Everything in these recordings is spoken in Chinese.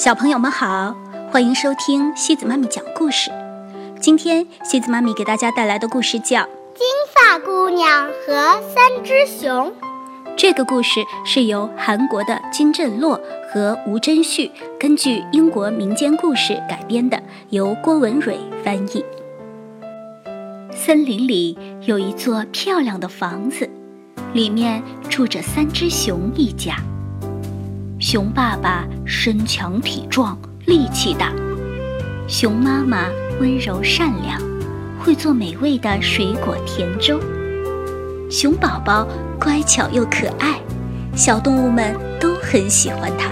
小朋友们好，欢迎收听西子妈咪讲故事。今天西子妈咪给大家带来的故事叫《金发姑娘和三只熊》。这个故事是由韩国的金振洛和吴真旭根据英国民间故事改编的，由郭文蕊翻译。森林里有一座漂亮的房子，里面住着三只熊一家。熊爸爸身强体壮，力气大；熊妈妈温柔善良，会做美味的水果甜粥。熊宝宝乖巧又可爱，小动物们都很喜欢它。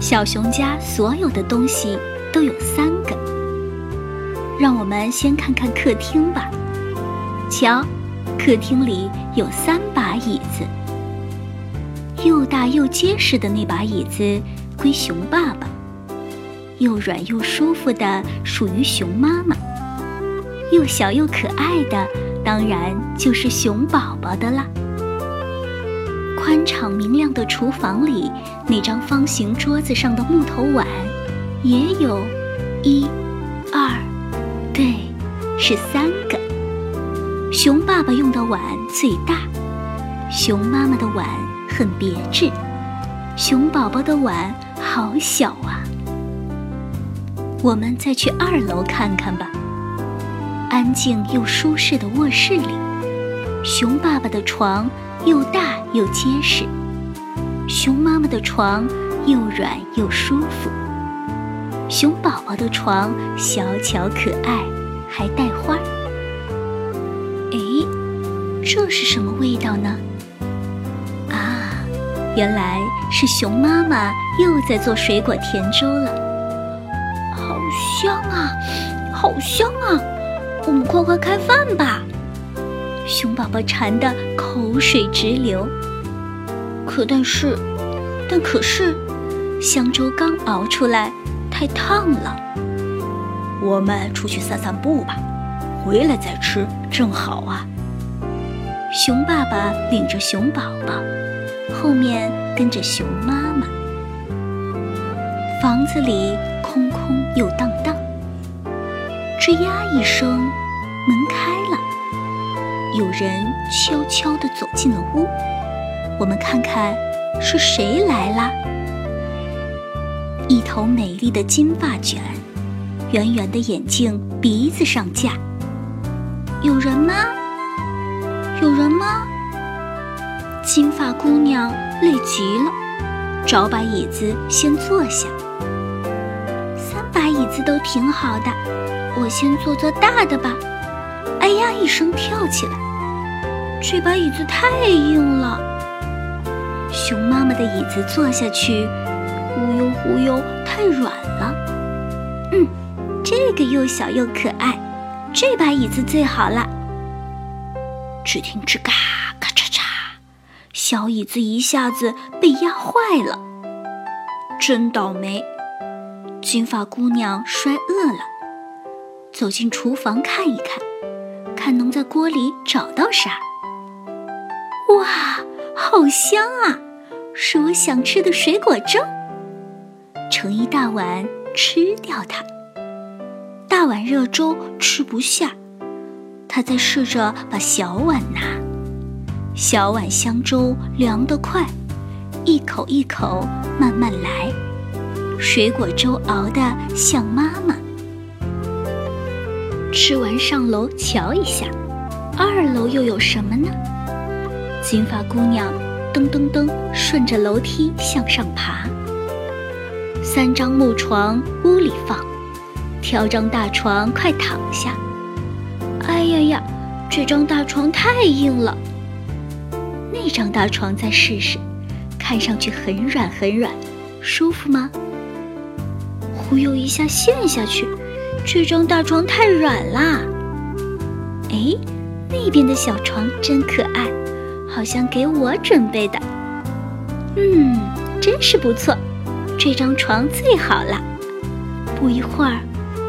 小熊家所有的东西都有三个，让我们先看看客厅吧。瞧，客厅里有三把椅子。又大又结实的那把椅子归熊爸爸，又软又舒服的属于熊妈妈，又小又可爱的当然就是熊宝宝的啦。宽敞明亮的厨房里，那张方形桌子上的木头碗也有，一、二，对，是三个。熊爸爸用的碗最大，熊妈妈的碗。很别致，熊宝宝的碗好小啊。我们再去二楼看看吧。安静又舒适的卧室里，熊爸爸的床又大又结实，熊妈妈的床又软又舒服，熊宝宝的床小巧可爱，还带花。哎，这是什么味道呢？原来是熊妈妈又在做水果甜粥了，好香啊，好香啊！我们快快开饭吧。熊宝宝馋得口水直流。可但是，但可是，香粥刚熬出来，太烫了。我们出去散散步吧，回来再吃正好啊。熊爸爸领着熊宝宝。后面跟着熊妈妈，房子里空空又荡荡。吱呀一声，门开了，有人悄悄地走进了屋。我们看看是谁来啦？一头美丽的金发卷，圆圆的眼睛，鼻子上架。有人吗？有人吗？金发姑娘累极了，找把椅子先坐下。三把椅子都挺好的，我先坐坐大的吧。哎呀一声跳起来，这把椅子太硬了。熊妈妈的椅子坐下去，忽悠忽悠，太软了。嗯，这个又小又可爱，这把椅子最好了。只听吱嘎。小椅子一下子被压坏了，真倒霉！金发姑娘摔饿了，走进厨房看一看，看能在锅里找到啥。哇，好香啊！是我想吃的水果粥，盛一大碗吃掉它。大碗热粥吃不下，她在试着把小碗拿。小碗香粥凉得快，一口一口慢慢来。水果粥熬得像妈妈。吃完上楼瞧一下，二楼又有什么呢？金发姑娘噔噔噔顺着楼梯向上爬。三张木床屋里放，挑张大床快躺下。哎呀呀，这张大床太硬了。一张大床再试试，看上去很软很软，舒服吗？忽悠一下陷下去，这张大床太软啦。哎，那边的小床真可爱，好像给我准备的。嗯，真是不错，这张床最好了。不一会儿，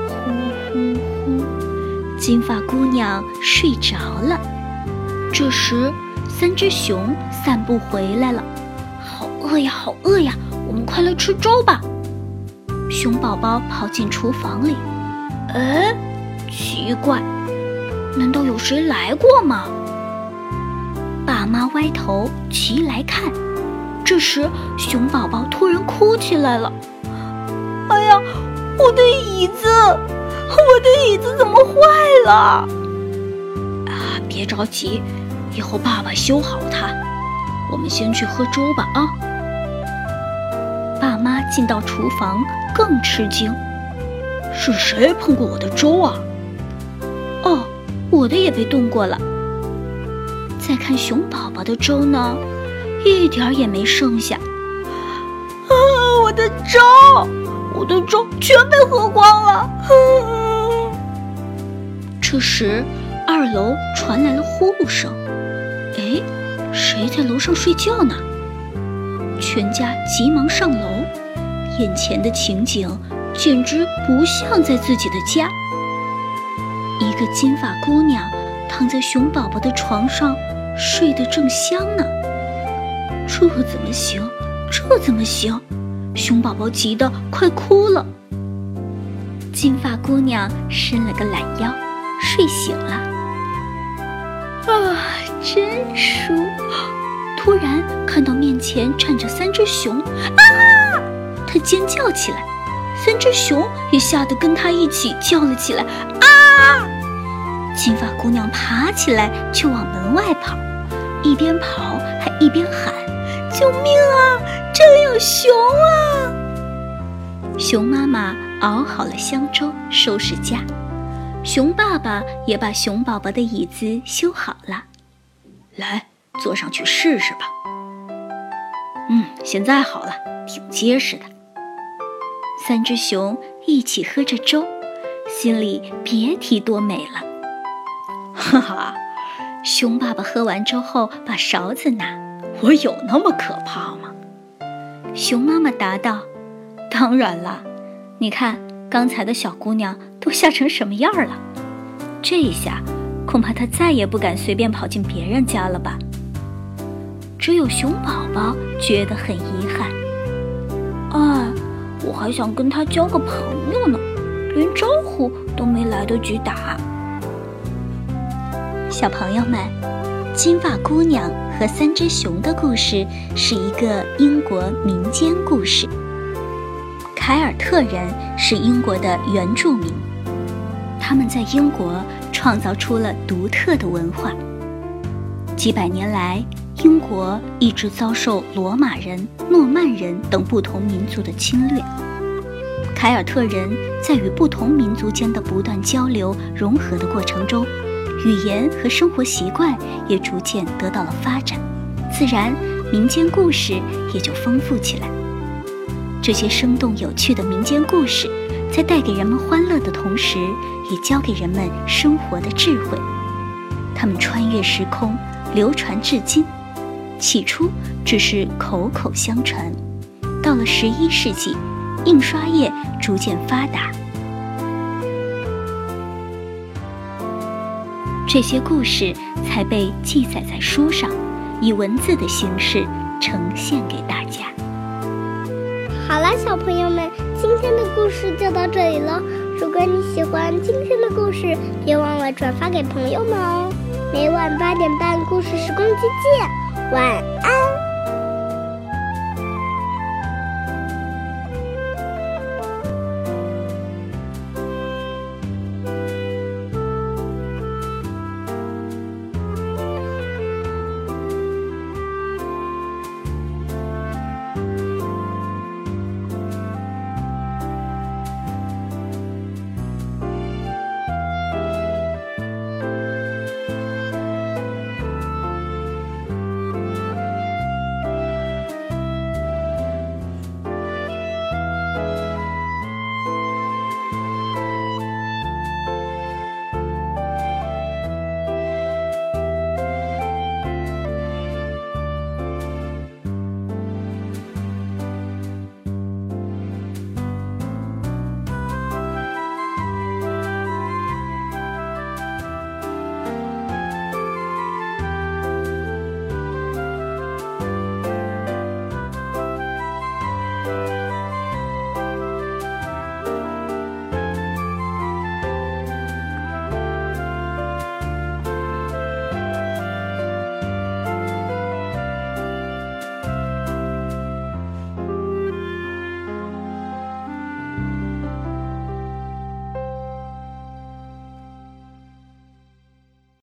呼呼呼，金发姑娘睡着了。这时。三只熊散步回来了，好饿呀，好饿呀！我们快来吃粥吧！熊宝宝跑进厨房里，哎，奇怪，难道有谁来过吗？爸妈歪头齐来看，这时熊宝宝突然哭起来了：“哎呀，我的椅子，我的椅子怎么坏了？”啊，别着急，以后爸爸修好它。我们先去喝粥吧，啊！爸妈进到厨房。更吃惊，是谁碰过我的粥啊？哦，我的也被动过了。再看熊宝宝的粥呢，一点儿也没剩下。啊，我的粥，我的粥全被喝光了。这时，二楼传来了呼噜声。谁在楼上睡觉呢？全家急忙上楼。眼前的情景简直不像在自己的家。一个金发姑娘躺在熊宝宝的床上，睡得正香呢。这怎么行？这怎么行？熊宝宝急得快哭了。金发姑娘伸了个懒腰，睡醒了。啊，真舒！突然看到面前站着三只熊，啊！他尖叫起来，三只熊也吓得跟他一起叫了起来。啊！金发姑娘爬起来就往门外跑，一边跑还一边喊：“救命啊！这里有熊啊！”熊妈妈熬好了香粥，收拾家。熊爸爸也把熊宝宝的椅子修好了，来坐上去试试吧。嗯，现在好了，挺结实的。三只熊一起喝着粥，心里别提多美了。哈哈，熊爸爸喝完粥后把勺子拿，我有那么可怕吗？熊妈妈答道：“当然了，你看刚才的小姑娘都吓成什么样了，这下恐怕他再也不敢随便跑进别人家了吧。”只有熊宝宝觉得很遗憾。哎。我还想跟他交个朋友呢，连招呼都没来得及打。小朋友们，金发姑娘和三只熊的故事是一个英国民间故事。凯尔特人是英国的原住民，他们在英国创造出了独特的文化。几百年来，英国一直遭受罗马人、诺曼人等不同民族的侵略。凯尔特人在与不同民族间的不断交流融合的过程中，语言和生活习惯也逐渐得到了发展，自然民间故事也就丰富起来。这些生动有趣的民间故事，在带给人们欢乐的同时，也教给人们生活的智慧。他们穿越时空，流传至今。起初只是口口相传，到了十一世纪，印刷业逐渐发达，这些故事才被记载在书上，以文字的形式呈现给大家。好了，小朋友们，今天的故事就到这里了。如果你喜欢今天的故事，别忘了转发给朋友们哦。每晚八点半，故事时光机见。晚安。